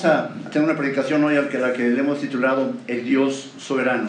Vamos a tener una predicación hoy a la que le hemos titulado El Dios soberano.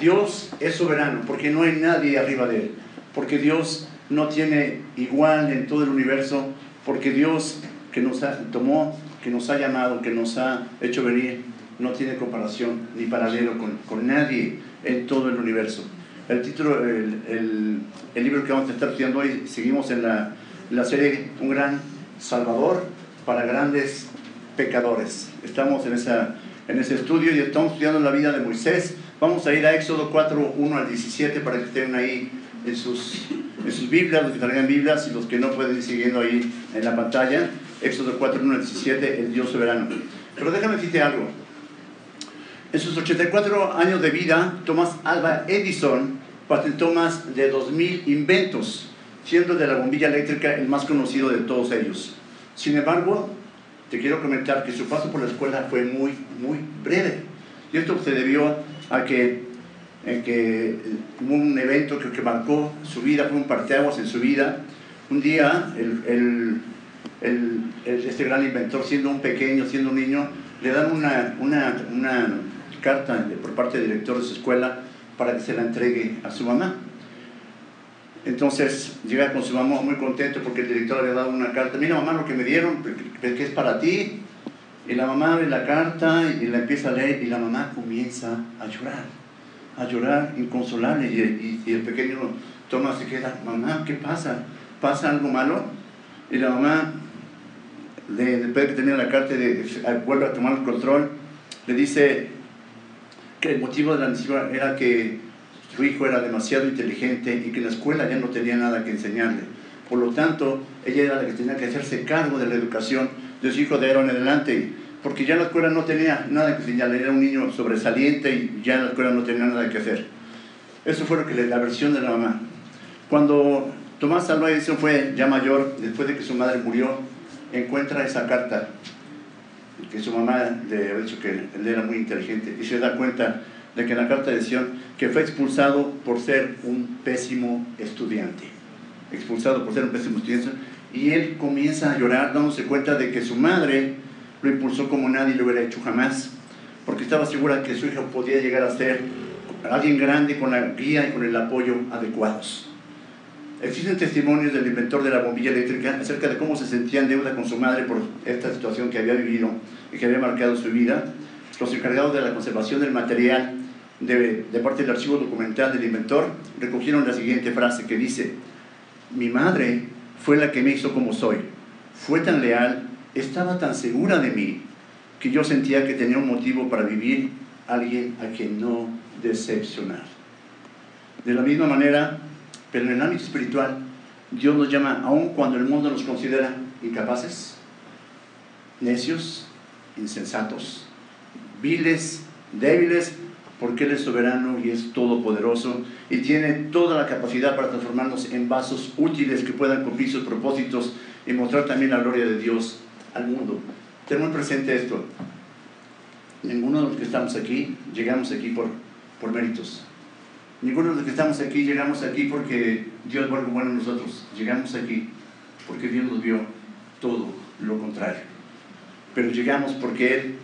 Dios es soberano porque no hay nadie arriba de él, porque Dios no tiene igual en todo el universo, porque Dios que nos tomó, que nos ha llamado, que nos ha hecho venir, no tiene comparación ni paralelo con, con nadie en todo el universo. El título, el, el, el, libro que vamos a estar estudiando hoy, seguimos en la, la serie Un gran Salvador para grandes pecadores. Estamos en, esa, en ese estudio y estamos estudiando la vida de Moisés. Vamos a ir a Éxodo 4, 1 al 17 para que estén ahí en sus, en sus Biblias, los que traigan Biblias y los que no pueden ir siguiendo ahí en la pantalla. Éxodo 4, 1 al 17, el Dios soberano. Pero déjame decirte algo. En sus 84 años de vida, Thomas Alba Edison patentó más de 2.000 inventos, siendo de la bombilla eléctrica el más conocido de todos ellos. Sin embargo, te quiero comentar que su paso por la escuela fue muy, muy breve. Y esto se debió a que, en que hubo un evento que, que marcó su vida, fue un parteaguas en su vida. Un día, el, el, el, este gran inventor, siendo un pequeño, siendo un niño, le dan una, una, una carta por parte del director de su escuela para que se la entregue a su mamá. Entonces llega con su mamá muy contento porque el director le había dado una carta. Mira mamá lo que me dieron, que es para ti. Y la mamá abre la carta y la empieza a leer y la mamá comienza a llorar, a llorar inconsolable. Y, el pequeño Tomás se queda, mamá, ¿qué pasa? ¿Pasa algo malo? Y la mamá, después de tenía la carta, vuelve a tomar el control, le dice que el motivo de la necesidad era que su hijo era demasiado inteligente y que la escuela ya no tenía nada que enseñarle. Por lo tanto, ella era la que tenía que hacerse cargo de la educación de su hijo de ahora en adelante, porque ya la escuela no tenía nada que enseñarle, era un niño sobresaliente y ya la escuela no tenía nada que hacer. Eso fue lo que la versión de la mamá. Cuando Tomás Alva fue ya mayor, después de que su madre murió, encuentra esa carta que su mamá le había dicho que él era muy inteligente y se da cuenta de que la carta decía que fue expulsado por ser un pésimo estudiante. Expulsado por ser un pésimo estudiante. Y él comienza a llorar dándose cuenta de que su madre lo impulsó como nadie lo hubiera hecho jamás, porque estaba segura que su hija podía llegar a ser alguien grande con la guía y con el apoyo adecuados. Existen testimonios del inventor de la bombilla eléctrica acerca de cómo se sentía en deuda con su madre por esta situación que había vivido y que había marcado su vida. Los encargados de la conservación del material de, parte del archivo documental del inventor, recogieron la siguiente frase que dice, mi madre fue la que me hizo como soy, fue tan leal, estaba tan segura de mí, que yo sentía que tenía un motivo para vivir alguien a quien no decepcionar. De la misma manera, pero en el ámbito espiritual, Dios nos llama, aun cuando el mundo nos considera incapaces, necios, insensatos, viles, débiles, porque Él es soberano y es todopoderoso y tiene toda la capacidad para transformarnos en vasos útiles que puedan cumplir sus propósitos y mostrar también la gloria de Dios al mundo. Ten muy presente esto. Ninguno de los que estamos aquí llegamos aquí por, por méritos. Ninguno de los que estamos aquí llegamos aquí porque Dios fue bueno en nosotros. Llegamos aquí porque Dios nos vio todo lo contrario. Pero llegamos porque Él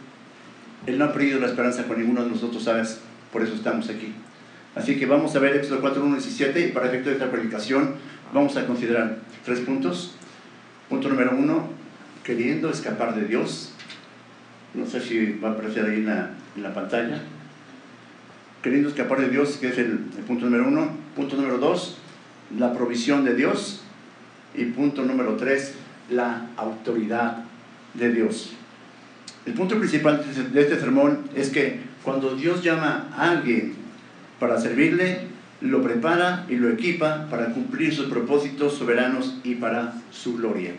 él no ha perdido la esperanza con ninguno de nosotros, ¿sabes? Por eso estamos aquí. Así que vamos a ver Éxodo 4, 1 17 y para efecto de esta predicación vamos a considerar tres puntos. Punto número uno, queriendo escapar de Dios. No sé si va a aparecer ahí en la, en la pantalla. Queriendo escapar de Dios, que es el, el punto número uno. Punto número dos, la provisión de Dios. Y punto número tres, la autoridad de Dios. El punto principal de este sermón es que cuando Dios llama a alguien para servirle, lo prepara y lo equipa para cumplir sus propósitos soberanos y para su gloria.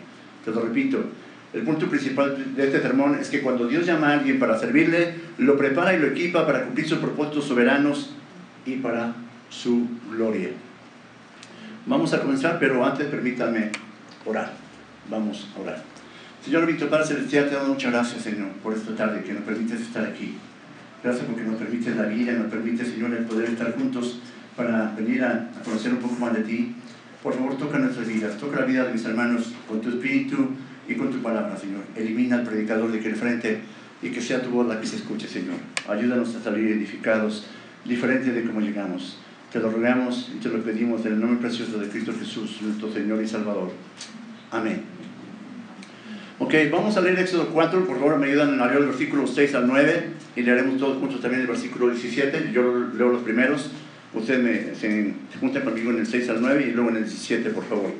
Te lo repito, el punto principal de este sermón es que cuando Dios llama a alguien para servirle, lo prepara y lo equipa para cumplir sus propósitos soberanos y para su gloria. Vamos a comenzar, pero antes permítanme orar. Vamos a orar. Señor Víctor Padre Celestial, te damos muchas gracias, Señor, por esta tarde que nos permites estar aquí. Gracias porque nos permites la vida, nos permite, Señor, el poder estar juntos para venir a, conocer un poco más de ti. Por favor, toca nuestras vidas, toca la vida de mis hermanos con tu espíritu y con tu palabra, Señor. Elimina al predicador de que el frente y que sea tu voz la que se escuche, Señor. Ayúdanos a salir edificados, diferente de cómo llegamos. Te lo rogamos y te lo pedimos en el nombre precioso de Cristo Jesús, nuestro Señor y Salvador. Amén. Ok, vamos a leer Éxodo 4, por favor me ayudan a leer el versículo 6 al 9 y leeremos todos juntos también el versículo 17. Yo leo los primeros, ustedes se, se juntan conmigo en el 6 al 9 y luego en el 17, por favor.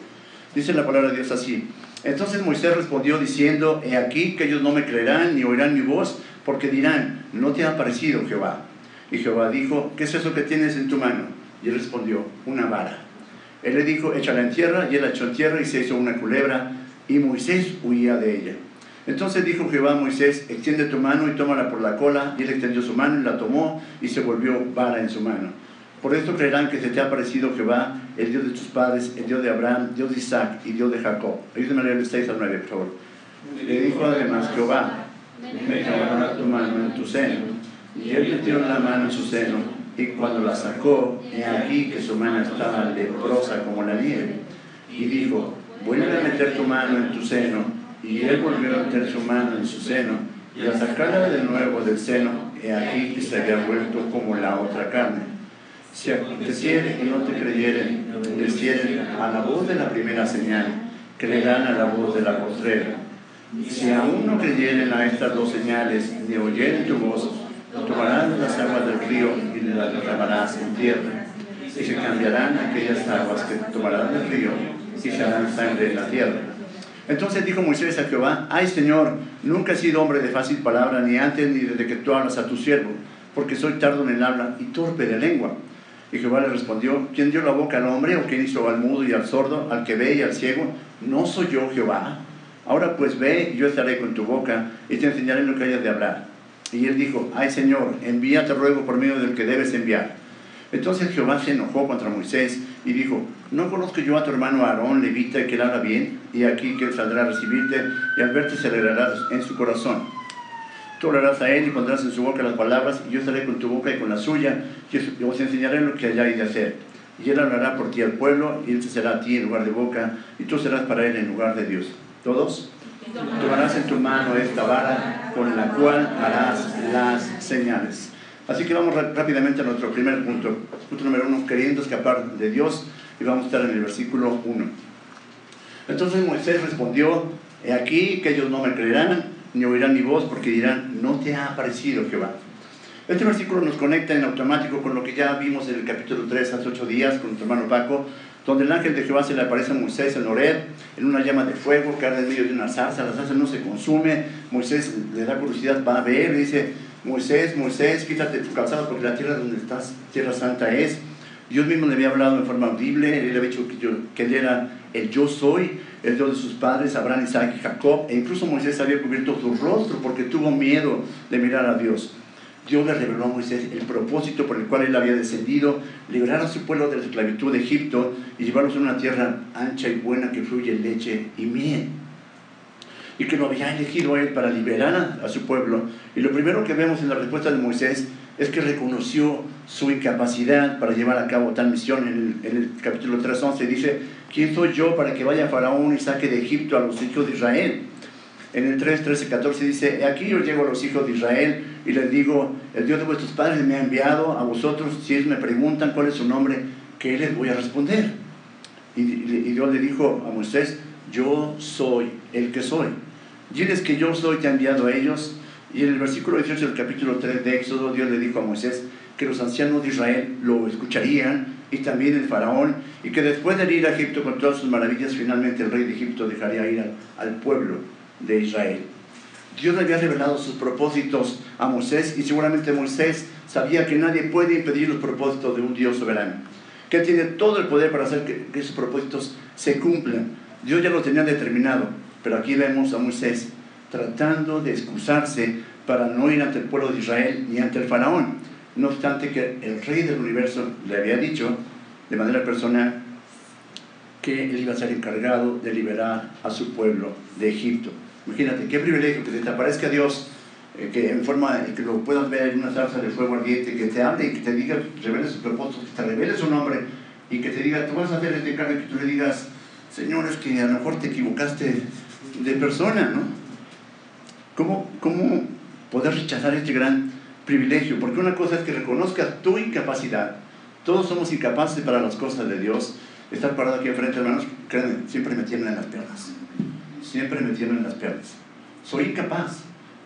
Dice la palabra de Dios así. Entonces Moisés respondió diciendo, he aquí que ellos no me creerán ni oirán mi voz, porque dirán, no te ha parecido Jehová. Y Jehová dijo, ¿qué es eso que tienes en tu mano? Y él respondió, una vara. Él le dijo, échala en tierra, y él la echó en tierra y se hizo una culebra, y Moisés huía de ella. Entonces dijo Jehová a Moisés, extiende tu mano y tómala por la cola, y él extendió su mano y la tomó, y se volvió vara en su mano. Por esto creerán que se te ha parecido Jehová, el Dios de tus padres, el Dios de Abraham, Dios de Isaac y Dios de Jacob. Ayúdenme a leer el 6 al 9, por favor. Le dijo además Jehová, me tomará tu mano en tu seno. Y él metió la mano en su seno, y cuando la sacó, he aquí que su mano estaba leprosa como la nieve. Y dijo, vuelve a meter tu mano en tu seno. Y él volvió a meter su mano en su seno, y al sacarla de nuevo del seno, he aquí que se había vuelto como la otra carne. Si aconteciere y no te creyeren, obedecieren a la voz de la primera señal, creerán a la voz de la postrera. Si aún no creyeren a estas dos señales, ni oyeren tu voz, tomarán las aguas del río y las derramarás en tierra. Y se cambiarán aquellas aguas que tomarán del río y se harán sangre en la tierra. Entonces dijo Moisés a Jehová, ay Señor, nunca he sido hombre de fácil palabra, ni antes ni desde que tú hablas a tu siervo, porque soy tardo en el habla y torpe de lengua. Y Jehová le respondió, ¿quién dio la boca al hombre o quién hizo al mudo y al sordo, al que ve y al ciego? ¿No soy yo Jehová? Ahora pues ve, yo estaré con tu boca y te enseñaré lo que hayas de hablar. Y él dijo, ay Señor, envíate ruego por medio del que debes enviar. Entonces Jehová se enojó contra Moisés y dijo, ¿no conozco yo a tu hermano Aarón, levita, que él habla bien? Y aquí que él saldrá a recibirte y al verte se en su corazón Tú hablarás a él y pondrás en su boca las palabras, y yo estaré con tu boca y con la suya, y os enseñaré lo que hayáis de hacer. Y él hablará por ti al pueblo, y él será a ti en lugar de boca, y tú serás para él en lugar de Dios. ¿Todos? Tomarás en tu mano esta vara con la cual harás las señales. Así que vamos rápidamente a nuestro primer punto. Punto número uno, queriendo escapar de Dios, y vamos a estar en el versículo 1. Entonces Moisés respondió, he aquí que ellos no me creerán ni oirán mi voz porque dirán, no te ha aparecido Jehová. Este versículo nos conecta en automático con lo que ya vimos en el capítulo 3 hace 8 días con nuestro hermano Paco, donde el ángel de Jehová se le aparece a Moisés en Oreb, en una llama de fuego que arde en medio de una zarza, la zarza no se consume, Moisés le da curiosidad, va a ver, dice, Moisés, Moisés, quítate tu calzado porque la tierra donde estás, tierra santa es. Dios mismo le había hablado en forma audible, él le había dicho que, yo, él era el yo soy, el Dios de sus padres, Abraham, Isaac y Jacob, e incluso Moisés había cubierto su rostro porque tuvo miedo de mirar a Dios. Dios le reveló a Moisés el propósito por el cual él había descendido, liberar a su pueblo de la esclavitud de Egipto y llevarlos a una tierra ancha y buena que fluye leche y miel. Y que lo había elegido él para liberar a, su pueblo. Y lo primero que vemos en la respuesta de Moisés que reconoció su incapacidad para llevar a cabo tal misión. En el, en el capítulo 3.11 dice, ¿quién soy yo para que vaya Faraón y saque de Egipto a los hijos de Israel? En el 3, 13, 14 dice, aquí yo llego a los hijos de Israel y les digo, el Dios de vuestros padres me ha enviado a vosotros, si ellos me preguntan cuál es su nombre, ¿qué les voy a responder? Y, y Dios le dijo a Moisés, yo soy el que soy. Diles que yo soy, te ha enviado a ellos. Y en el versículo 18 del capítulo 3 de Éxodo, Dios le dijo a Moisés que los ancianos de Israel lo escucharían y también el faraón, y que después de ir a Egipto con todas sus maravillas, finalmente el rey de Egipto dejaría ir al, pueblo de Israel. Dios le había revelado sus propósitos a Moisés y seguramente Moisés sabía que nadie puede impedir los propósitos de un Dios soberano, que tiene todo el poder para hacer que esos propósitos se cumplan. Dios ya lo tenía determinado, pero aquí vemos a Moisés tratando de excusarse para no ir ante el pueblo de Israel ni ante el faraón no obstante que el rey del universo le había dicho de manera personal que él iba a ser encargado de liberar a su pueblo de Egipto. Imagínate, qué privilegio que te aparezca Dios, eh, que en forma que lo puedas ver en una zarza de fuego ardiente, que te hable y que te diga, revele su propósito, que te revele su nombre y que te diga, tú vas a hacer este cargo y que tú le digas, Señor, es que a lo mejor te equivocaste de persona, ¿no? ¿Cómo, cómo poder rechazar este gran privilegio, porque una cosa es que reconozcas tu incapacidad. Todos somos incapaces para las cosas de Dios. Estar parado aquí enfrente, hermanos, créanme, siempre me tienen en las piernas. Siempre me tienen en las piernas. Soy incapaz,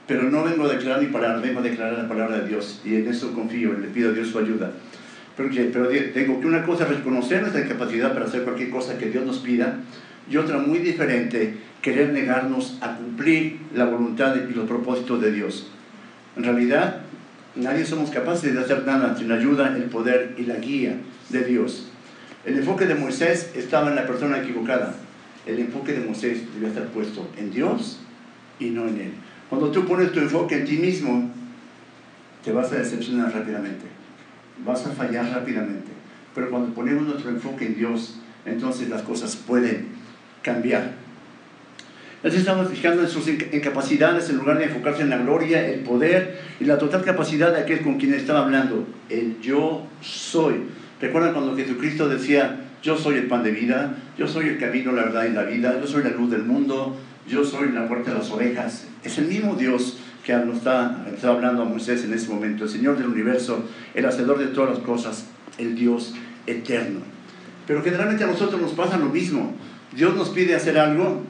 pero no vengo a declarar ni palabra, vengo a declarar la palabra de Dios. Y en eso confío, y le pido a Dios su ayuda. Pero, pero tengo que una cosa es reconocer nuestra incapacidad para hacer cualquier cosa que Dios nos pida, y otra muy diferente, querer negarnos a cumplir la voluntad y los propósitos de Dios. En realidad, nadie somos capaces de hacer nada sin la ayuda, el poder y la guía de Dios. El enfoque de Moisés estaba en la persona equivocada. El enfoque de Moisés debía estar puesto en Dios y no en Él. Cuando tú pones tu enfoque en ti mismo, te vas a decepcionar rápidamente. Vas a fallar rápidamente. Pero cuando ponemos nuestro enfoque en Dios, entonces las cosas pueden cambiar. Así estamos fijando en sus incapacidades en lugar de enfocarse en la gloria, el poder y la total capacidad de aquel con quien estaba hablando. El yo soy. ¿Recuerdan cuando Jesucristo decía, yo soy el pan de vida, yo soy el camino, la verdad y la vida, yo soy la luz del mundo, yo soy la puerta de las ovejas? Es el mismo Dios que nos está, está hablando a Moisés en ese momento, el Señor del universo, el hacedor de todas las cosas, el Dios eterno. Pero generalmente a nosotros nos pasa lo mismo. Dios nos pide hacer algo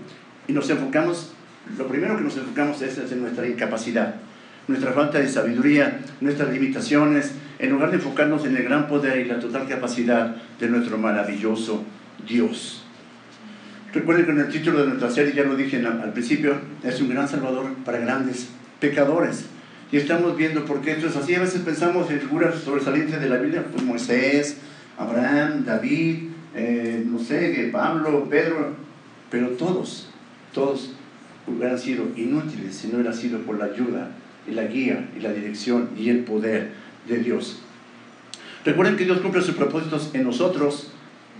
y nos enfocamos, lo primero que nos enfocamos es en nuestra incapacidad, nuestra falta de sabiduría, nuestras limitaciones, en lugar de enfocarnos en el gran poder y la total capacidad de nuestro maravilloso Dios. Recuerden que en el título de nuestra serie, ya lo dije al principio, es un gran salvador para grandes pecadores. Y estamos viendo por qué esto es así. A veces pensamos en figuras sobresalientes de la Biblia, pues Moisés, Abraham, David, eh, no sé, Pablo, Pedro, pero todos todos hubieran sido inútiles si no hubiera sido por la ayuda y la guía y la dirección y el poder de Dios. Recuerden que Dios cumple sus propósitos en nosotros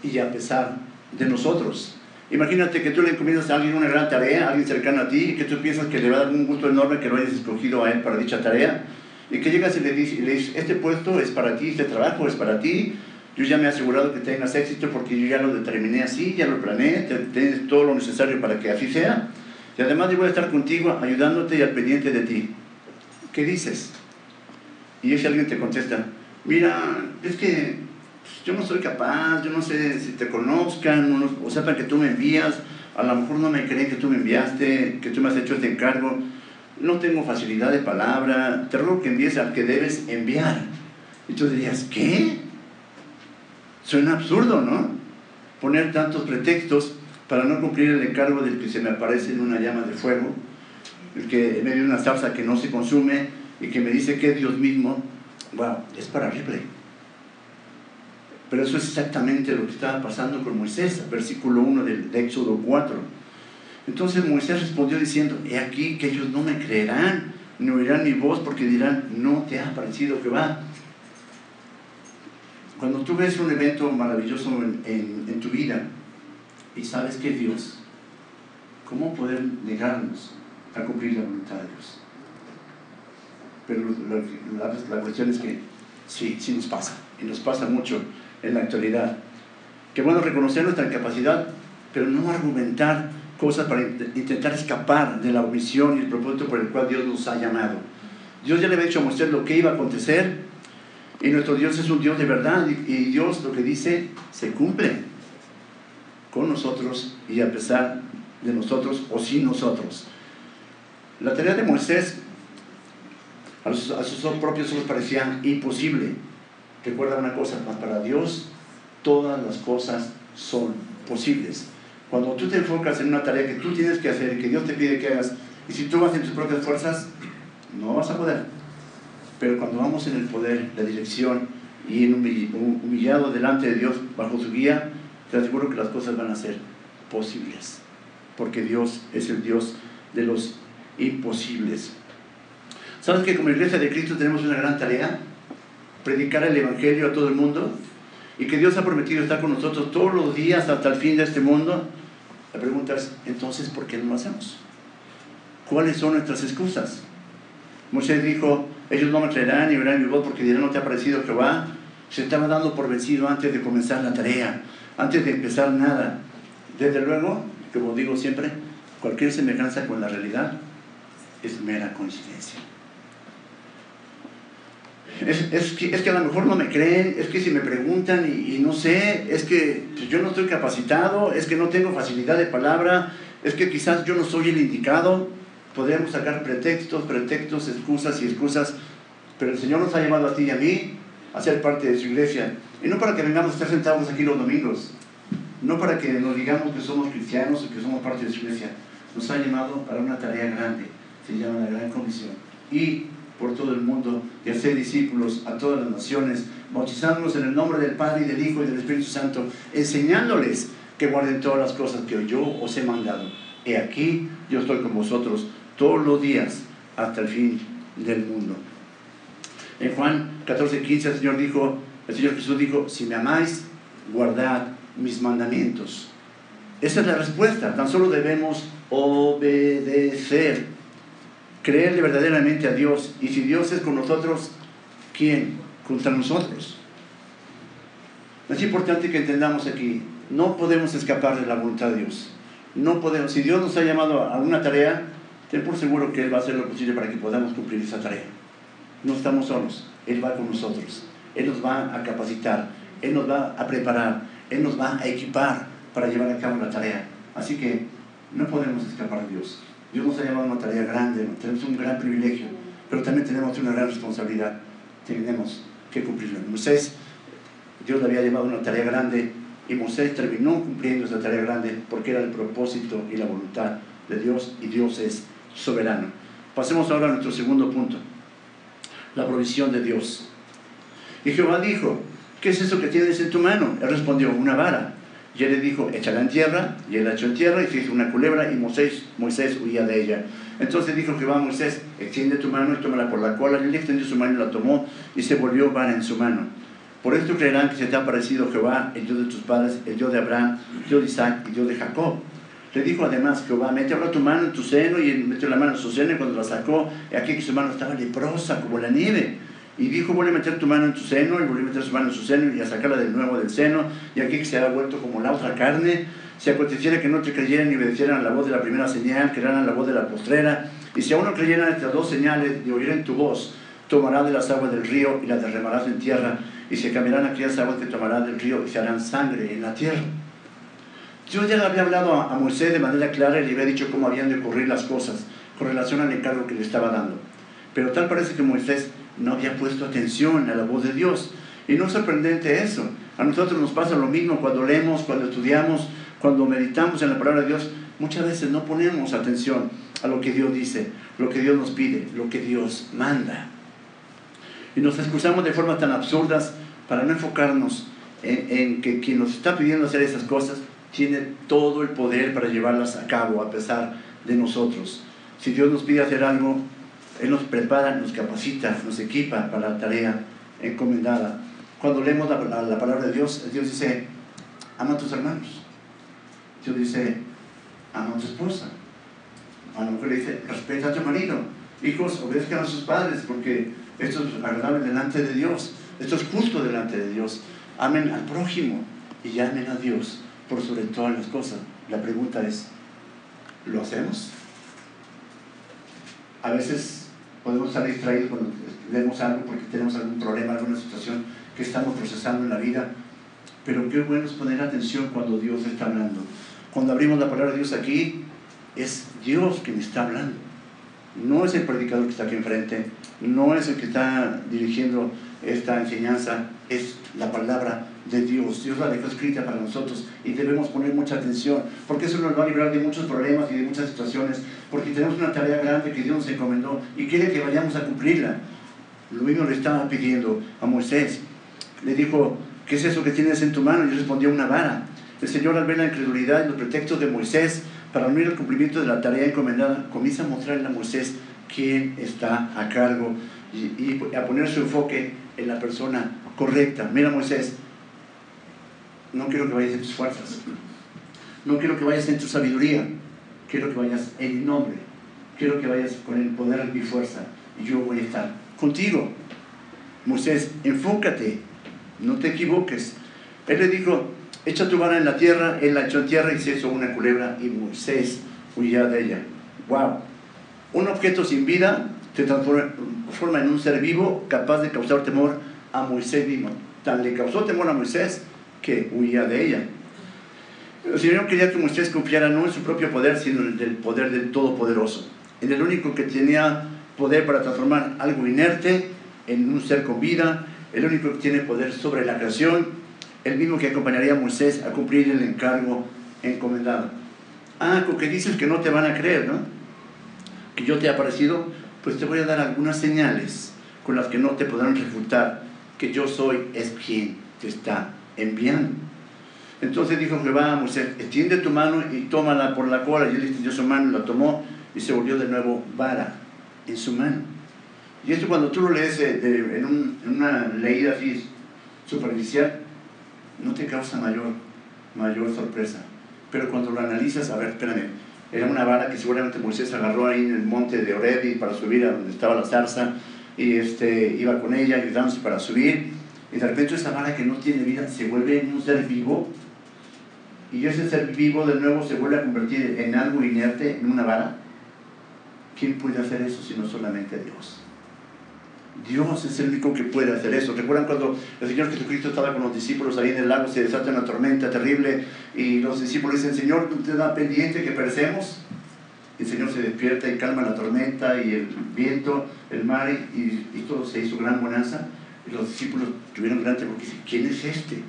y a pesar de nosotros. Imagínate que tú le encomiendas a alguien una gran tarea, a alguien cercano a ti, y que tú piensas que le va a dar un gusto enorme que lo hayas escogido a él para dicha tarea, y que llegas y le le dices este puesto es para ti, este trabajo es para ti, yo ya me he asegurado que tengas éxito porque yo ya lo determiné así, ya lo planeé, tienes todo lo necesario para que así sea. Y además yo voy a estar contigo ayudándote y al pendiente de ti. ¿Qué dices? Y ese alguien te contesta, mira, es que yo no soy capaz, yo no sé si te conozcan o sepan que tú me envías, a lo mejor no me creen que tú me enviaste, que tú me has hecho este encargo, no tengo facilidad de palabra, te ruego que envíes al que debes enviar. Y tú dirías, ¿qué? Suena absurdo, ¿no? Poner tantos pretextos para no cumplir el encargo del que se me aparece en una llama de fuego, el que en medio de una salsa que no se consume y que me dice que es Dios mismo, wow, es para horrible. Pero eso es exactamente lo que estaba pasando con Moisés, versículo 1 del Éxodo 4. Entonces Moisés respondió diciendo, he aquí que ellos no me creerán, ni oirán mi voz porque dirán, no te ha parecido que va cuando tú ves un evento maravilloso en, tu vida y sabes que Dios, ¿cómo poder negarnos a cumplir la voluntad de Dios? Pero la, cuestión es que sí, sí nos pasa, y nos pasa mucho en la actualidad. Que bueno reconocer nuestra incapacidad, pero no argumentar cosas para intentar escapar de la omisión y el propósito por el cual Dios nos ha llamado. Dios ya le había dicho a Moisés lo que iba a acontecer y nuestro Dios es un Dios de verdad y Dios lo que dice se cumple con nosotros y a pesar de nosotros o sin nosotros. La tarea de Moisés a, sus propios ojos parecía imposible. Recuerda una cosa, para Dios todas las cosas son posibles. Cuando tú te enfocas en una tarea que tú tienes que hacer y que Dios te pide que hagas, y si tú vas en tus propias fuerzas, no vas a poder. Pero cuando vamos en el poder, la dirección y en humillado delante de Dios bajo su guía, te aseguro que las cosas van a ser posibles. Porque Dios es el Dios de los imposibles. ¿Sabes que como iglesia de Cristo tenemos una gran tarea? Predicar el Evangelio a todo el mundo. Y que Dios ha prometido estar con nosotros todos los días hasta el fin de este mundo. La pregunta es, entonces, ¿por qué no lo hacemos? ¿Cuáles son nuestras excusas? Moisés dijo, ellos no me creerán ni verán mi voz porque dirán, no te ha parecido Jehová. Se estaba dando por vencido antes de comenzar la tarea, antes de empezar nada. Desde luego, como digo siempre, cualquier semejanza con la realidad es mera coincidencia. es, que, es, que, a lo mejor no me creen, es que si me preguntan y, no sé, es que pues, yo no estoy capacitado, es que no tengo facilidad de palabra, es que quizás yo no soy el indicado. Podríamos sacar pretextos, pretextos, excusas y excusas, pero el Señor nos ha llamado a ti y a mí a ser parte de su iglesia. Y no para que vengamos a estar sentados aquí los domingos, no para que nos digamos que somos cristianos o que somos parte de su iglesia. Nos ha llamado para una tarea grande, se llama la Gran Comisión. Y por todo el mundo y hacer discípulos a todas las naciones, bautizándolos en el nombre del Padre y del Hijo y del Espíritu Santo, enseñándoles que guarden todas las cosas que yo os he mandado. He aquí, yo estoy con vosotros todos los días hasta el fin del mundo. En Juan 14, 15 el Señor dijo, el Señor Jesús dijo, si me amáis, guardad mis mandamientos. Esa es la respuesta, tan solo debemos obedecer creerle verdaderamente a Dios. Y si Dios es con nosotros, ¿quién contra nosotros? Es importante que entendamos aquí, no podemos escapar de la voluntad de Dios. No podemos, si Dios nos ha llamado a una tarea, ten por seguro que Él va a hacer lo posible para que podamos cumplir esa tarea. No estamos solos, Él va con nosotros. Él nos va a capacitar, Él nos va a preparar, Él nos va a equipar para llevar a cabo la tarea. Así que no podemos escapar de Dios. Dios nos ha llamado a una tarea grande, tenemos un gran privilegio, pero también tenemos una gran responsabilidad. Tenemos que cumplirla. Moisés, Dios le había llamado a una tarea grande y Moisés terminó cumpliendo esa tarea grande porque era el propósito y la voluntad de Dios y Dios es soberano. Pasemos ahora a nuestro segundo punto, la provisión de Dios. Y Jehová dijo, ¿qué es eso que tienes en tu mano? Él respondió, una vara. Y él le dijo, échala en tierra, y él la echó en tierra, y se hizo una culebra, y Moisés, Moisés huía de ella. Entonces dijo Jehová a Moisés, extiende tu mano y tómala por la cola. Y él extendió su mano y la tomó, y se volvió vara en su mano. Por esto creerán que se te ha parecido Jehová, el Dios de tus padres, el Dios de Abraham, el Dios de Isaac y Dios de Jacob. Le dijo además Jehová, mete ahora tu mano en tu seno, y él metió la mano en su seno, y cuando la sacó, aquí que su mano estaba leprosa como la nieve. Y dijo, vuelve a meter tu mano en tu seno, y volvió a meter su mano en su seno, y a sacarla de nuevo del seno, y aquí que se ha vuelto como la otra carne, si aconteciera que no te creyeran ni obedecieran a la voz de la primera señal, creerán a la voz de la postrera, y si aún no creyeran estas dos señales y oyeran tu voz, tomarás de las aguas del río y las derramarás en tierra, y se cambiarán aquellas aguas que tomarás del río y se harán sangre en la tierra. Dios ya le había hablado a Moisés de manera clara y le había dicho cómo habían de ocurrir las cosas con relación al encargo que le estaba dando. Pero tal parece que Moisés no había puesto atención a la voz de Dios. Y no es sorprendente eso. A nosotros nos pasa lo mismo cuando leemos, cuando estudiamos, cuando meditamos en la palabra de Dios. Muchas veces no ponemos atención a lo que Dios dice, lo que Dios nos pide, lo que Dios manda. Y nos excusamos de formas tan absurdas para no enfocarnos en, en que quien nos está pidiendo hacer esas cosas tiene todo el poder para llevarlas a cabo a pesar de nosotros. Si Dios nos pide hacer algo, él nos prepara, nos capacita, nos equipa para la tarea encomendada. Cuando leemos la, palabra de Dios, Dios dice, ama a tus hermanos. Dios dice, ama a tu esposa. A la mujer le dice, respeta a tu marido. Hijos, obedezcan a sus padres porque esto es agradable delante de Dios. Esto es justo delante de Dios. Amen al prójimo y amen a Dios por sobre todas las cosas. La pregunta es, ¿lo hacemos? A veces podemos estar distraídos cuando vemos algo porque tenemos algún problema, alguna situación que estamos procesando en la vida. Pero qué bueno es poner atención cuando Dios está hablando. Cuando abrimos la palabra de Dios aquí, es Dios quien está hablando. No es el predicador que está aquí enfrente, no es el que está dirigiendo esta enseñanza, es la palabra de Dios. Dios la dejó escrita para nosotros y debemos poner mucha atención, porque eso nos va a librar de muchos problemas y de muchas situaciones, porque tenemos una tarea grande que Dios nos encomendó y quiere que vayamos a cumplirla. Lo mismo le estaba pidiendo a Moisés. Le dijo, ¿qué es eso que tienes en tu mano? Y respondió, una vara. El Señor al ver la incredulidad y los pretextos de Moisés para unir el cumplimiento de la tarea encomendada, comienza a mostrarle a Moisés quién está a cargo y, y a poner su enfoque en la persona correcta. Mira Moisés, no quiero que vayas en tus fuerzas, no quiero que vayas en tu sabiduría, quiero que vayas en mi nombre, quiero que vayas con el poder de mi fuerza y yo voy a estar contigo. Moisés, enfócate, no te equivoques. Él le dijo, echa tu vara en la tierra, él la echó en tierra y se hizo una culebra y Moisés huía de ella. ¡Wow! Un objeto sin vida te transforma en un ser vivo capaz de causar temor a Moisés mismo. Tan le causó temor a Moisés que huía de ella. El Señor quería que Moisés confiara no en su propio poder, sino en el poder del Todopoderoso. En el único que tenía poder para transformar algo inerte en un ser con vida, el único que tiene poder sobre la creación, el mismo que acompañaría a Moisés a cumplir el encargo encomendado. Ah, con que dices que no te van a creer, ¿no? Que yo te he aparecido, pues te voy a dar algunas señales con las que no te podrán refutar que yo soy es quien te está enviando. Entonces dijo Jehová a Moisés, extiende tu mano y tómala por la cola. Y él extendió su mano, la tomó y se volvió de nuevo vara en su mano. Y esto cuando tú lo lees en, una leída así superficial, no te causa mayor, mayor sorpresa. Pero cuando lo analizas, a ver, espérame, era una vara que seguramente Moisés agarró ahí en el monte de Orebi para subir a donde estaba la zarza y este, iba con ella ayudándose para subir. Y de repente esa vara que no tiene vida se vuelve en un ser vivo y ese ser vivo de nuevo se vuelve a convertir en algo inerte, en una vara. ¿Quién puede hacer eso sino solamente Dios? Dios es el único que puede hacer eso. ¿Recuerdan cuando el Señor Jesucristo estaba con los discípulos ahí en el lago, se desata una tormenta terrible y los discípulos dicen, Señor, ¿tú te da pendiente que perecemos? El Señor se despierta y calma la tormenta y el viento, el mar y, y todo se hizo gran bonanza. Y los discípulos tuvieron gran temor dicen, ¿quién es este?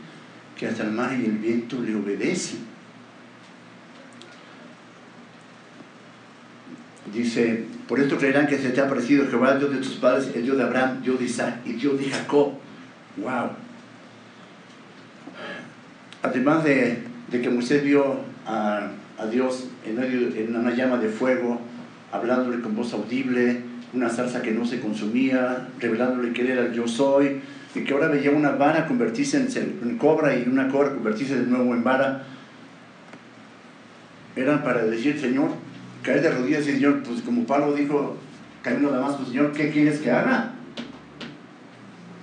Que hasta el mar y el viento le obedecen. Dice, por esto creerán que se te ha parecido Jehová, Dios de tus padres, el Dios de Abraham, Dios de Isaac y Dios de Jacob. ¡Wow! Además de, que Moisés vio a, Dios en, en una llama de fuego, hablándole con voz audible, una salsa que no se consumía, revelándole que era el yo soy, y que ahora veía una vara convertirse en, en cobra y una cobra convertirse de nuevo en vara, eran para decir, Señor, caer de rodillas y Señor, pues como Pablo dijo, camino de Damasco, Señor, ¿qué quieres que haga?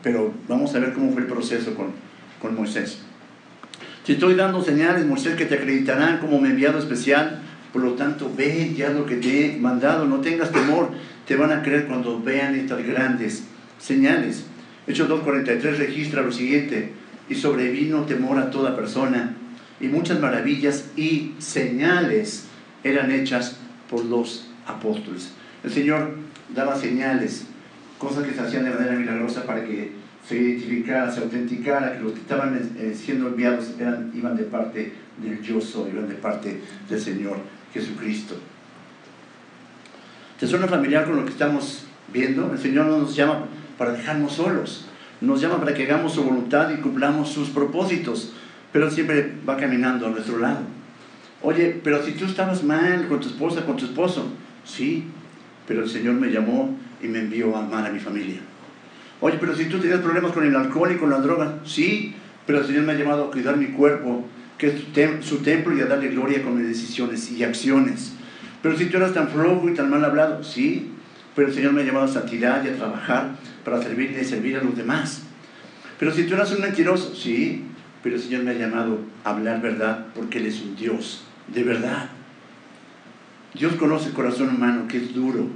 Pero vamos a ver cómo fue el proceso con, con Moisés. Si estoy dando señales, Moisés, que te acreditarán como mi enviado especial, por lo tanto, ve ya lo que te he mandado, no tengas temor, te van a creer cuando vean estas grandes señales. Hechos 2.43 registra lo siguiente, y sobrevino temor a toda persona, y muchas maravillas y señales eran hechas por los apóstoles. El Señor daba señales, cosas que se hacían de manera milagrosa para que se identificara, se autenticara que los que estaban eh, siendo enviados eran, iban de parte del yo soy, iban de parte del Señor Jesucristo. ¿Te suena familiar con lo que estamos viendo? El Señor no nos llama para dejarnos solos, nos llama para que hagamos su voluntad y cumplamos sus propósitos, pero siempre va caminando a nuestro lado. Oye, pero si tú estabas mal con tu esposa, con tu esposo, sí, pero el Señor me llamó y me envió a amar a mi familia. Oye, pero si tú tenías problemas con el alcohol y con la droga, sí, pero el Señor me ha llamado a cuidar mi cuerpo, que es su templo, y a darle gloria con mis decisiones y acciones. Pero si tú eras tan flojo y tan mal hablado, sí, pero el Señor me ha llamado a santidad y a trabajar para servirle y servir a los demás. Pero si tú eras un mentiroso, sí, pero el Señor me ha llamado a hablar verdad porque Él es un Dios de verdad. Dios conoce el corazón humano que es duro,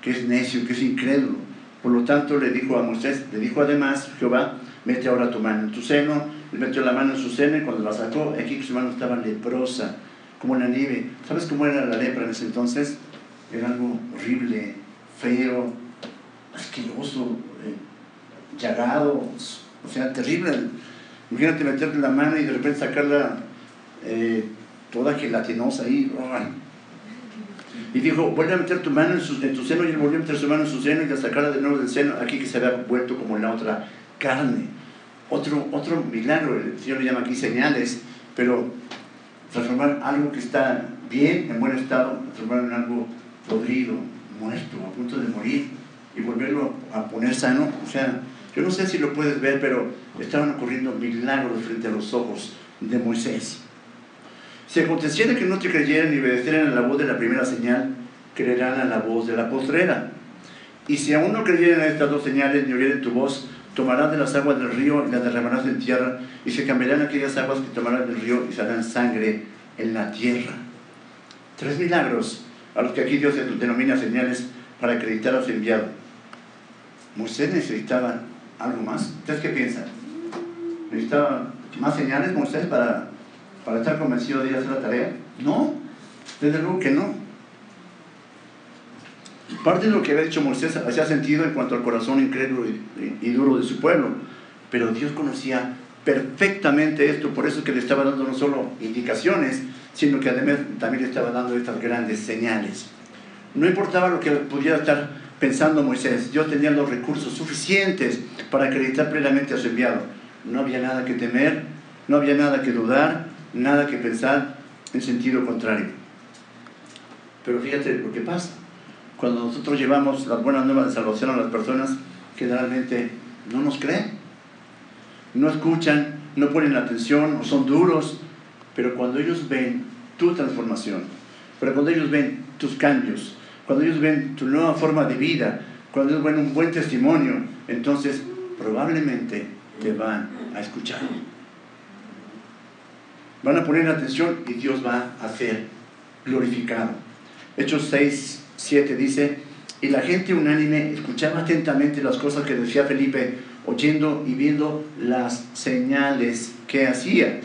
que es necio, que es incrédulo. Por lo tanto le dijo a Moisés, le dijo además Jehová, mete ahora tu mano en tu seno. Le metió la mano en su seno y cuando la sacó, aquí su mano estaba leprosa, como la nieve. ¿Sabes cómo era la lepra en ese entonces? Era algo horrible, feo, asqueroso, eh, llagado, o sea, terrible. Imagínate meterle la mano y de repente sacarla eh, toda gelatinosa ahí. Y dijo, vuelve a meter tu mano en, tu seno y él volvió a meter su mano en su seno y a sacarla de nuevo del seno, aquí que se había vuelto como en la otra carne. Otro, otro milagro, el Señor le llama aquí señales, pero transformar algo que está bien, en buen estado, transformarlo en algo podrido, muerto, a punto de morir, y volverlo a poner sano. O sea, yo no sé si lo puedes ver, pero estaban ocurriendo milagros frente a los ojos de Moisés. Si aconteciera que no te creyeran y obedecieran a la voz de la primera señal, creerán a la voz de la postrera. Y si aún no creyeran a estas dos señales ni oyeren tu voz, tomarán de las aguas del río y las derramarás en tierra, y se cambiarán aquellas aguas que tomarán del río y harán sangre en la tierra. Tres milagros a los que aquí Dios denomina señales para acreditar a su enviado. Moisés necesitaba algo más. ¿Ustedes qué piensan? ¿Necesitaba más señales Moisés para, para estar convencido de ir a hacer la tarea? No, desde luego que no. Parte de lo que había dicho Moisés hacía sentido en cuanto al corazón incrédulo y, duro de su pueblo, pero Dios conocía perfectamente esto, por eso que le estaba dando no solo indicaciones, sino que además también le estaba dando estas grandes señales. No importaba lo que pudiera estar pensando Moisés, Dios tenía los recursos suficientes para acreditar plenamente a su enviado. No había nada que temer, no había nada que dudar, nada que pensar en sentido contrario. Pero fíjate lo que pasa. Cuando nosotros llevamos las buenas nuevas de salvación a las personas, generalmente no nos creen, no escuchan, no ponen atención o son duros, pero cuando ellos ven tu transformación, pero cuando ellos ven tus cambios, cuando ellos ven tu nueva forma de vida, cuando ellos ven un buen testimonio, entonces probablemente te van a escuchar. Van a poner atención y Dios va a ser glorificado. Hechos 6, 7 dice, y la gente unánime escuchaba atentamente las cosas que decía Felipe, oyendo y viendo las señales que hacía.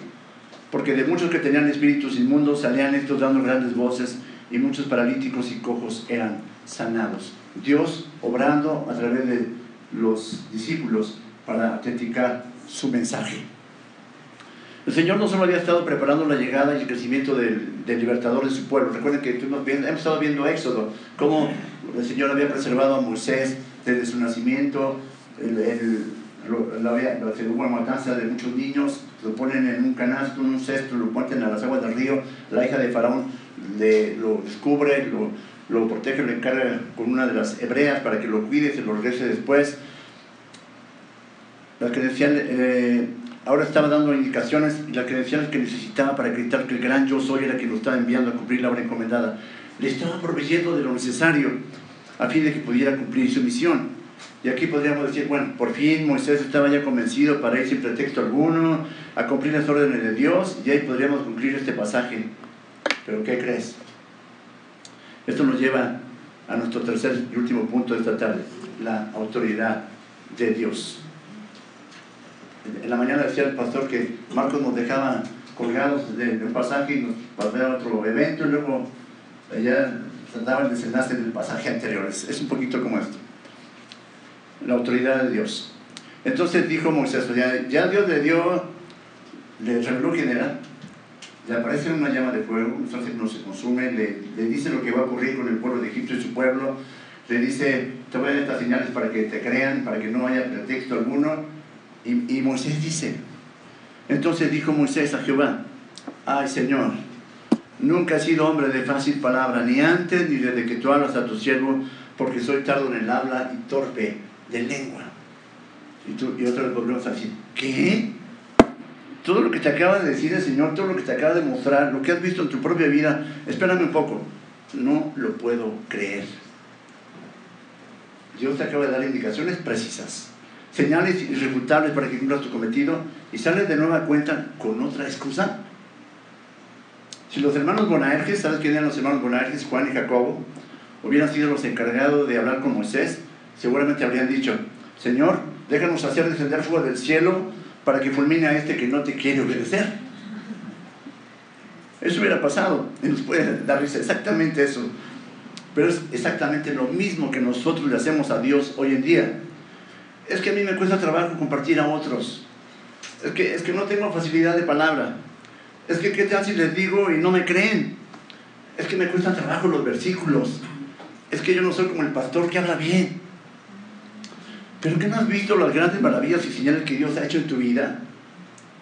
Porque de muchos que tenían espíritus inmundos salían estos dando grandes voces y muchos paralíticos y cojos eran sanados. Dios obrando a través de los discípulos para autenticar su mensaje. El Señor no solo había estado preparando la llegada y el crecimiento del, libertador de su pueblo. Recuerden que hemos estado viendo Éxodo, cómo el Señor había preservado a Moisés desde su nacimiento, el, el, la, la, matanza de muchos niños, lo ponen en un canasto, en un cesto, lo ponen a las aguas del río, la hija de Faraón lo descubre, lo, lo protege, lo encarga con una de las hebreas para que lo cuide, se lo regrese después. La credencial, ahora estaba dando indicaciones y la credencial que necesitaba para acreditar que el gran yo soy era quien lo estaba enviando a cumplir la obra encomendada. Le estaba proveyendo de lo necesario a fin de que pudiera cumplir su misión. Y aquí podríamos decir, bueno, por fin Moisés estaba ya convencido para ir sin pretexto alguno a cumplir las órdenes de Dios y ahí podríamos cumplir este pasaje. Pero ¿qué crees? Esto nos lleva a nuestro tercer y último punto de esta tarde, la autoridad de Dios. En la mañana decía el pastor que Marcos nos dejaba colgados de, un pasaje y nos pasaba a otro evento y luego ya trataba el desenlace del pasaje anterior. Es, un poquito como esto. La autoridad de Dios. Entonces dijo Moisés, ya, ya Dios le dio, le reveló quién era, le aparece una llama de fuego, entonces no se consume, le, le, dice lo que va a ocurrir con el pueblo de Egipto y su pueblo, le dice, te voy a dar estas señales para que te crean, para que no haya pretexto alguno, y, Moisés dice, entonces dijo Moisés a Jehová, ay Señor, nunca he sido hombre de fácil palabra, ni antes ni desde que tú hablas a tu siervo, porque soy tardo en el habla y torpe de lengua. Y, tú, y otro le volvemos a decir, ¿qué? todo lo que te acaba de decir el Señor, todo lo que te acaba de mostrar, lo que has visto en tu propia vida, espérame un poco, no lo puedo creer. Dios te acaba de dar indicaciones precisas, señales irrefutables para que cumplas tu cometido y sales de nueva cuenta con otra excusa. Si los hermanos Bonaerges, ¿sabes quién eran los hermanos Bonaerges, Juan y Jacobo? Hubieran sido los encargados de hablar con Moisés, seguramente habrían dicho, Señor, déjanos hacer descender fuego del cielo para que fulmine a este que no te quiere obedecer. Eso hubiera pasado y nos puede dar exactamente eso. Pero es exactamente lo mismo que nosotros le hacemos a Dios hoy en día. Es que a mí me cuesta trabajo compartir a otros. Es que, es que no tengo facilidad de palabra. Es que qué tal si les digo y no me creen. Es que me cuesta trabajo los versículos. Es que yo no soy como el pastor que habla bien. ¿Pero qué no has visto las grandes maravillas y señales que Dios ha hecho en tu vida?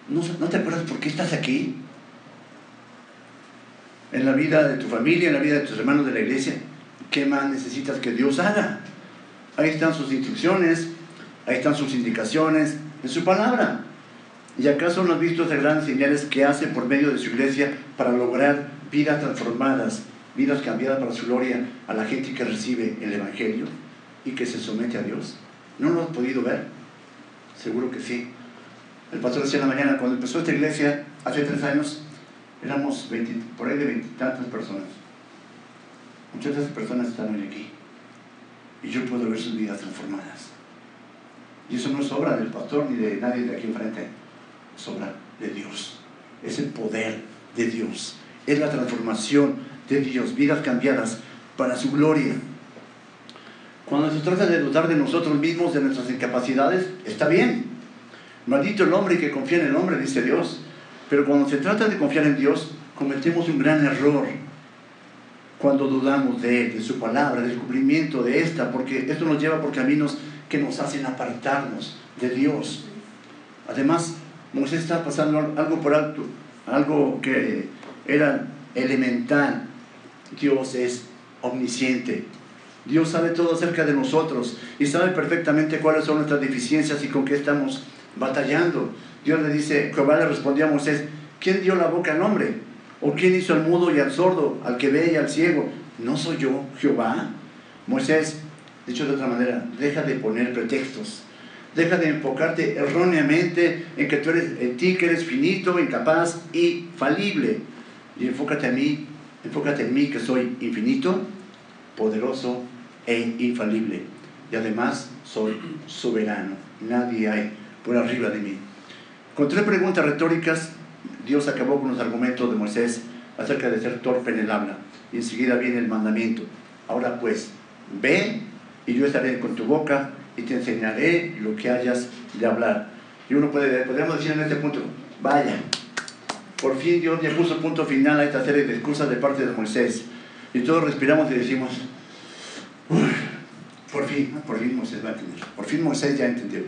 ¿No, ¿No te acuerdas por qué estás aquí? En la vida de tu familia, en la vida de tus hermanos de la iglesia. ¿Qué más necesitas que Dios haga? Ahí están sus instrucciones, ahí están sus indicaciones, en su palabra. ¿Y acaso no has visto esas grandes señales que hace por medio de su iglesia para lograr vidas transformadas, vidas cambiadas para su gloria a la gente que recibe el Evangelio y que se somete a Dios? ¿No lo has podido ver? Seguro que sí. El pastor decía en la mañana, cuando empezó esta iglesia, hace tres años, éramos por ahí de veintitantas personas. Muchas de esas personas están hoy aquí. y yo puedo ver sus vidas transformadas. Y eso no es obra del pastor ni de nadie de aquí enfrente, es obra de Dios. Es el poder de Dios. Es la transformación de Dios, vidas cambiadas para su gloria. Cuando se trata de dudar de nosotros mismos, de nuestras incapacidades, está bien. Maldito el hombre que confía en el hombre, dice Dios. Pero cuando se trata de confiar en Dios, cometemos un gran error cuando dudamos de Él, de su palabra, del cumplimiento de esta, porque esto nos lleva por caminos que nos hacen apartarnos de Dios. Además, Moisés está pasando algo por alto, algo que era elemental. Dios es omnisciente. Dios sabe todo acerca de nosotros y sabe perfectamente cuáles son nuestras deficiencias y con qué estamos batallando. Dios le dice, Jehová le respondió a Moisés, ¿quién dio la boca al hombre? ¿O quién hizo al mudo y al sordo, al que ve y al ciego? ¿No soy yo, Jehová? Moisés, dicho de otra manera, deja de poner pretextos. Deja de enfocarte erróneamente en que tú eres, en ti que eres finito, incapaz y falible. Y enfócate en mí, enfócate en mí que soy infinito, poderoso e infalible. Y además soy soberano. Nadie hay por arriba de mí. Con tres preguntas retóricas, Dios acabó con los argumentos de Moisés acerca de ser torpe en el habla. Y enseguida viene el mandamiento. Ahora pues, ve y yo estaré con tu boca y te enseñaré lo que hayas de hablar. Y uno puede, podríamos decir en este punto, vaya, por fin Dios ya puso punto final a esta serie de excusas de parte de Moisés. Y todos respiramos y decimos, por fin, por fin Moisés va a entender. Por fin Moisés ya entendió.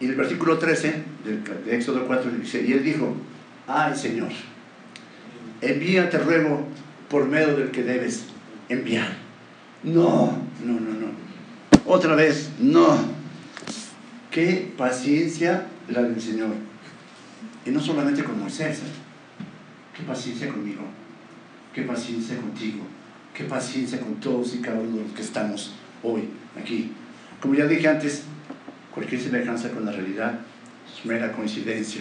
Y el versículo 13 de Éxodo 4 dice, y él dijo, ay Señor, envíate ruego por medio del que debes enviar. No, no, no, no. Otra vez, no. Qué paciencia la del Señor. Y no solamente con Moisés, ¿eh? qué paciencia conmigo, qué paciencia contigo, qué paciencia con todos y cada uno de los que estamos hoy aquí. Como ya dije antes, Cualquier semejanza con la realidad es mera coincidencia.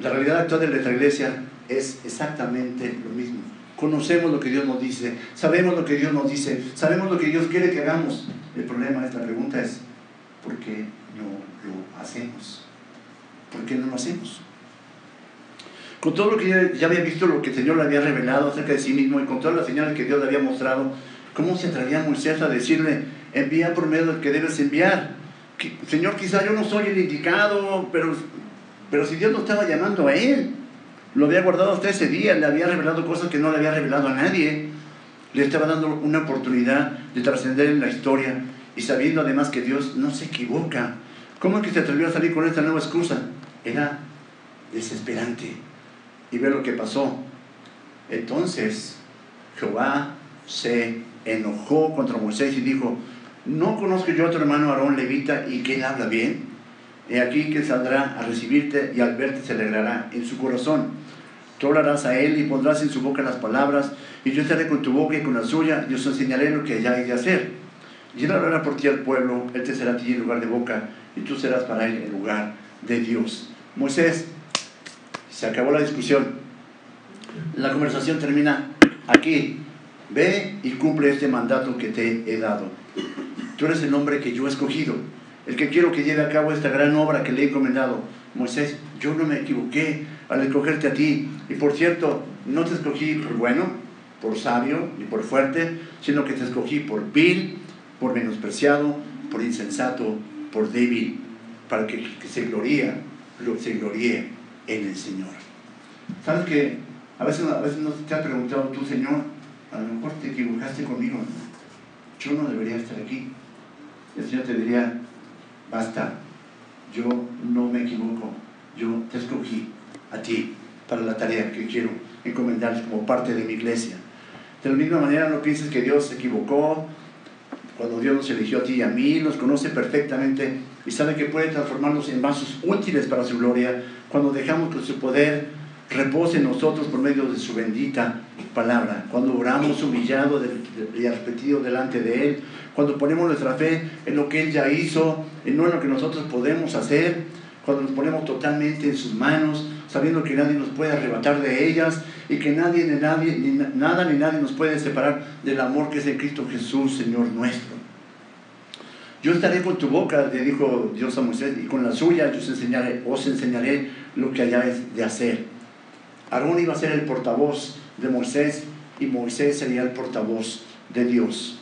La realidad actual de nuestra iglesia es exactamente lo mismo. Conocemos lo que Dios nos dice, sabemos lo que Dios nos dice, sabemos lo que Dios quiere que hagamos. El problema de esta pregunta es, ¿por qué no lo hacemos? ¿Por qué no lo hacemos? Con todo lo que ya había visto, lo que el Señor le había revelado acerca de sí mismo y con todas las señales que Dios le había mostrado, ¿cómo se atrevía Moisés a decirle, envía por medio del que debes enviar. Señor, quizá yo no soy el indicado, pero, pero si Dios no estaba llamando a él, lo había guardado hasta ese día, le había revelado cosas que no le había revelado a nadie, le estaba dando una oportunidad de trascender en la historia y sabiendo además que Dios no se equivoca. ¿Cómo es que se atrevió a salir con esta nueva excusa? Era desesperante. Y ve lo que pasó. Entonces, Jehová se enojó contra Moisés y dijo, ¿No conozco yo a tu hermano Aarón Levita y que él habla bien? He aquí que saldrá a recibirte y al verte se alegrará en su corazón. Tú hablarás a él y pondrás en su boca las palabras, y yo estaré con tu boca y con la suya, y os enseñaré lo que ya hay de hacer. Y él hablará por ti al pueblo, él te será a ti en lugar de boca, y tú serás para él en lugar de Dios. Moisés, se acabó la discusión. La conversación termina aquí. Ve y cumple este mandato que te he dado. Tú eres el hombre que yo he escogido, el que quiero que lleve a cabo esta gran obra que le he encomendado. Moisés, yo no me equivoqué al escogerte a ti. Y por cierto, no te escogí por bueno, por sabio, ni por fuerte, sino que te escogí por vil, por menospreciado, por insensato, por débil, para que, se gloría, se gloríe en el Señor. ¿Sabes que a veces, a veces no te has preguntado tú, Señor, a lo mejor te equivocaste conmigo? yo no debería estar aquí. El Señor te diría, basta, yo no me equivoco, yo te escogí a ti para la tarea que quiero encomendar como parte de mi iglesia. De la misma manera no pienses que Dios se equivocó cuando Dios nos eligió a ti y a mí, los conoce perfectamente y sabe que puede transformarnos en vasos útiles para su gloria cuando dejamos que su poder repose en nosotros por medio de su bendita palabra. Cuando oramos humillado y arrepentido delante de Él, cuando ponemos nuestra fe en lo que Él ya hizo y no en lo que nosotros podemos hacer, cuando nos ponemos totalmente en sus manos, sabiendo que nadie nos puede arrebatar de ellas y que nadie, ni nadie, ni nada ni nadie nos puede separar del amor que es en Cristo Jesús, Señor nuestro. Yo estaré con tu boca, le dijo Dios a Moisés, y con la suya yo os enseñaré, os enseñaré lo que hayáis de hacer. Aarón iba a ser el portavoz de Moisés y Moisés sería el portavoz de Dios.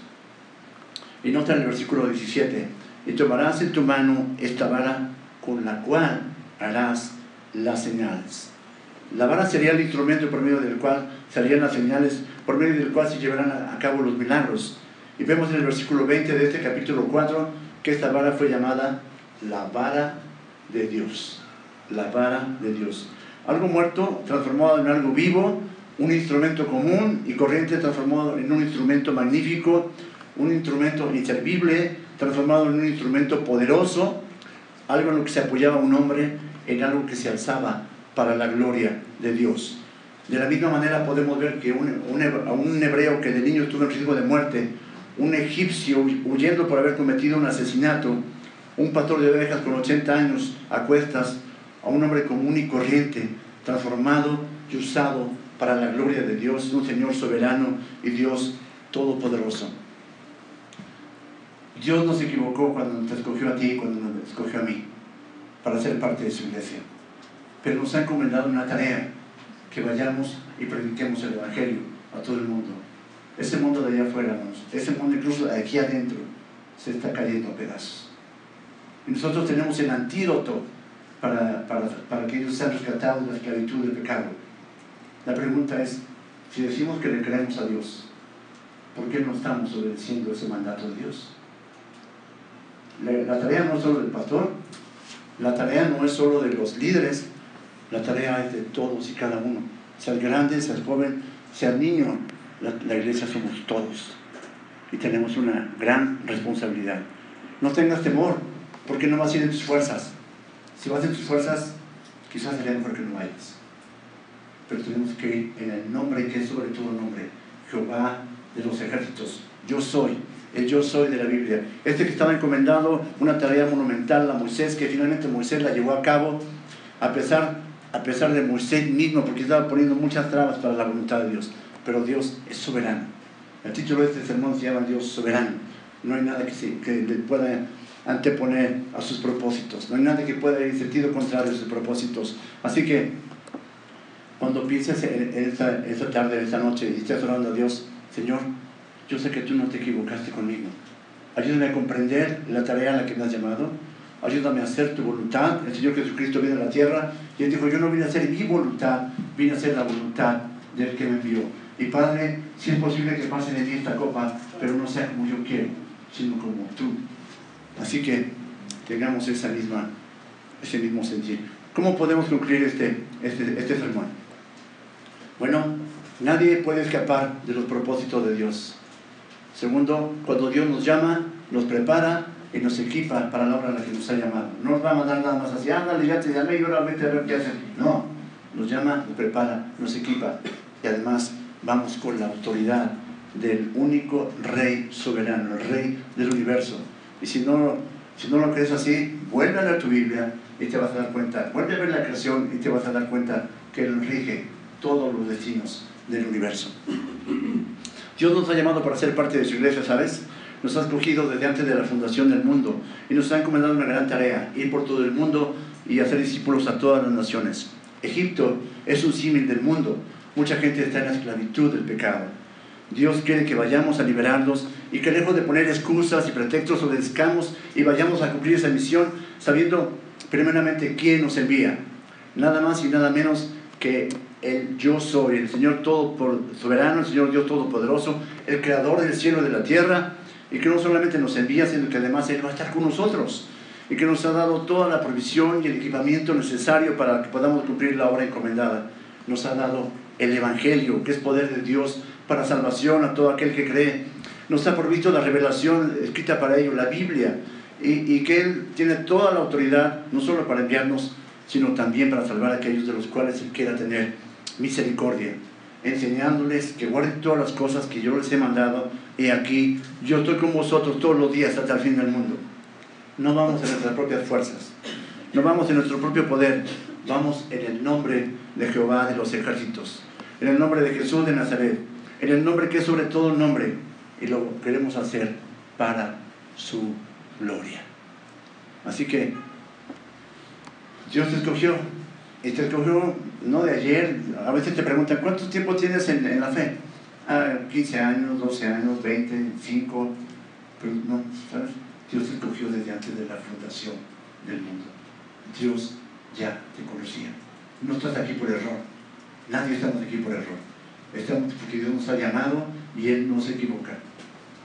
Y nota en el versículo 17, y tomarás en tu mano esta vara con la cual harás las señales. La vara sería el instrumento por medio del cual se las señales, por medio del cual se llevarán a cabo los milagros. Y vemos en el versículo 20 de este capítulo 4 que esta vara fue llamada la vara de Dios. La vara de Dios. Algo muerto transformado en algo vivo, un instrumento común y corriente transformado en un instrumento magnífico, un instrumento inservible transformado en un instrumento poderoso, algo en lo que se apoyaba un hombre, en algo que se alzaba para la gloria de Dios. De la misma manera podemos ver que un, un hebreo que de niño estuvo en riesgo de muerte, un egipcio huyendo por haber cometido un asesinato, un pastor de ovejas con 80 años a cuestas, a un hombre común y corriente, transformado y usado para la gloria de Dios, un Señor soberano y Dios todopoderoso. Dios no se equivocó cuando te escogió a ti y cuando nos escogió a mí para ser parte de su iglesia. Pero nos ha encomendado una tarea, que vayamos y prediquemos el Evangelio a todo el mundo. Ese mundo de allá afuera, ese mundo incluso de aquí adentro, se está cayendo a pedazos. Y nosotros tenemos el antídoto para, para, para que ellos sean rescatados de la esclavitud del pecado. La pregunta es, si decimos que le creemos a Dios, ¿por qué no estamos obedeciendo ese mandato de Dios? La, tarea no es solo del pastor, la tarea no es solo de los líderes, la tarea es de todos y cada uno. Sea el grande, sea el joven, sea el niño, la, la iglesia somos todos y tenemos una gran responsabilidad. No tengas temor, porque no vas a ir en tus fuerzas. Si vas en tus fuerzas, quizás sería mejor que no vayas. Pero tenemos que ir en el nombre que es sobre todo nombre, Jehová de los ejércitos. Yo soy el yo soy de la Biblia. Este que estaba encomendado una tarea monumental a Moisés, que finalmente Moisés la llevó a cabo, a pesar, a pesar de Moisés mismo, porque estaba poniendo muchas trabas para la voluntad de Dios. Pero Dios es soberano. El título de este sermón se llama Dios soberano. No hay nada que, se, que le pueda anteponer a sus propósitos. No hay nada que pueda ir en sentido contrario a sus propósitos. Así que cuando pienses en esta, esta tarde, esta noche, y estés orando a Dios, Señor, yo sé que tú no te equivocaste conmigo. Ayúdame a comprender la tarea a la que me has llamado. Ayúdame a hacer tu voluntad. El Señor Jesucristo vino a la tierra y Él dijo, yo no vine a hacer mi voluntad, vine a hacer la voluntad del que me envió. Y Padre, si es posible que pase de mí esta copa, pero no sea como yo quiero, sino como tú. Así que tengamos esa misma, ese mismo sentir. ¿Cómo podemos concluir este, este, este sermón? Bueno, nadie puede escapar de los propósitos de Dios. Segundo, cuando Dios nos llama, nos prepara y nos equipa para la obra a la que nos ha llamado. No nos va a mandar nada más así, ándale, ya te llamé y ahora vete a ver qué hacer. No, nos llama, nos prepara, nos equipa y además vamos con la autoridad del único rey soberano, el rey del universo. Y si no, si no lo crees así, vuelve a leer tu Biblia y te vas a dar cuenta, vuelve a ver la creación y te vas a dar cuenta que Él rige todos los destinos del universo. Dios nos ha llamado para ser parte de su iglesia, ¿sabes? Nos ha escogido desde antes de la fundación del mundo y nos ha encomendado una gran tarea, ir por todo el mundo y hacer discípulos a todas las naciones. Egipto es un símil del mundo. Mucha gente está en la esclavitud del pecado. Dios quiere que vayamos a liberarlos y que lejos de poner excusas y pretextos obedezcamos y vayamos a cumplir esa misión sabiendo primeramente quién nos envía. Nada más y nada menos que el yo soy, el Señor todo soberano, el Señor Dios todopoderoso, el creador del cielo y de la tierra, y que no solamente nos envía, sino que además Él va a estar con nosotros, y que nos ha dado toda la provisión y el equipamiento necesario para que podamos cumplir la obra encomendada. Nos ha dado el Evangelio, que es poder de Dios para salvación a todo aquel que cree. Nos ha provisto la revelación escrita para ello, la Biblia, y, y que Él tiene toda la autoridad, no solo para enviarnos, sino también para salvar a aquellos de los cuales Él quiera tener misericordia, enseñándoles que guarden todas las cosas que yo les he mandado. Y aquí yo estoy con vosotros todos los días hasta el fin del mundo. No vamos a nuestras propias fuerzas. No vamos en nuestro propio poder, vamos en el nombre de Jehová de los ejércitos, en el nombre de Jesús de Nazaret, en el nombre que es sobre todo nombre, y lo queremos hacer para su gloria. Así que Dios escogió, y te escogió no de ayer, a veces te preguntan, ¿cuánto tiempo tienes en, la fe? Ah, 15 años, 12 años, 20, 5, pero no, ¿sabes? Dios te escogió desde antes de la fundación del mundo. Dios ya te conocía. No estás aquí por error. Nadie estamos aquí por error. Estamos porque Dios nos ha llamado y Él no se equivoca.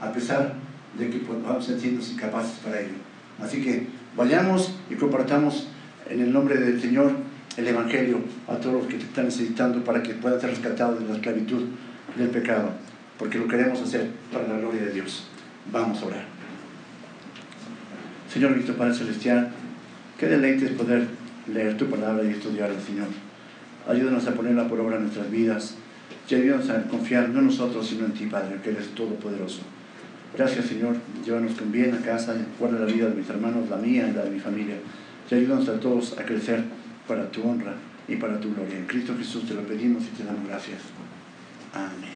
A pesar de que pues, vamos sentirnos incapaces para ello. Así que vayamos y compartamos en el nombre del Señor el Evangelio a todos los que te están necesitando para que puedan ser rescatados de la esclavitud del pecado, porque lo queremos hacer para la gloria de Dios. Vamos a orar. Señor nuestro Padre Celestial, qué deleite es poder leer tu palabra y estudiarla, Señor. Ayúdanos a ponerla por obra en nuestras vidas y ayúdanos a confiar no en nosotros, sino en ti, Padre, que eres todopoderoso. Gracias, Señor. Llévanos con bien a casa, guarda la vida de mis hermanos, la mía y la de mi familia. Y ayúdanos a todos a crecer para tu honra y para tu gloria. En Cristo Jesús te lo pedimos y te damos gracias. Amén.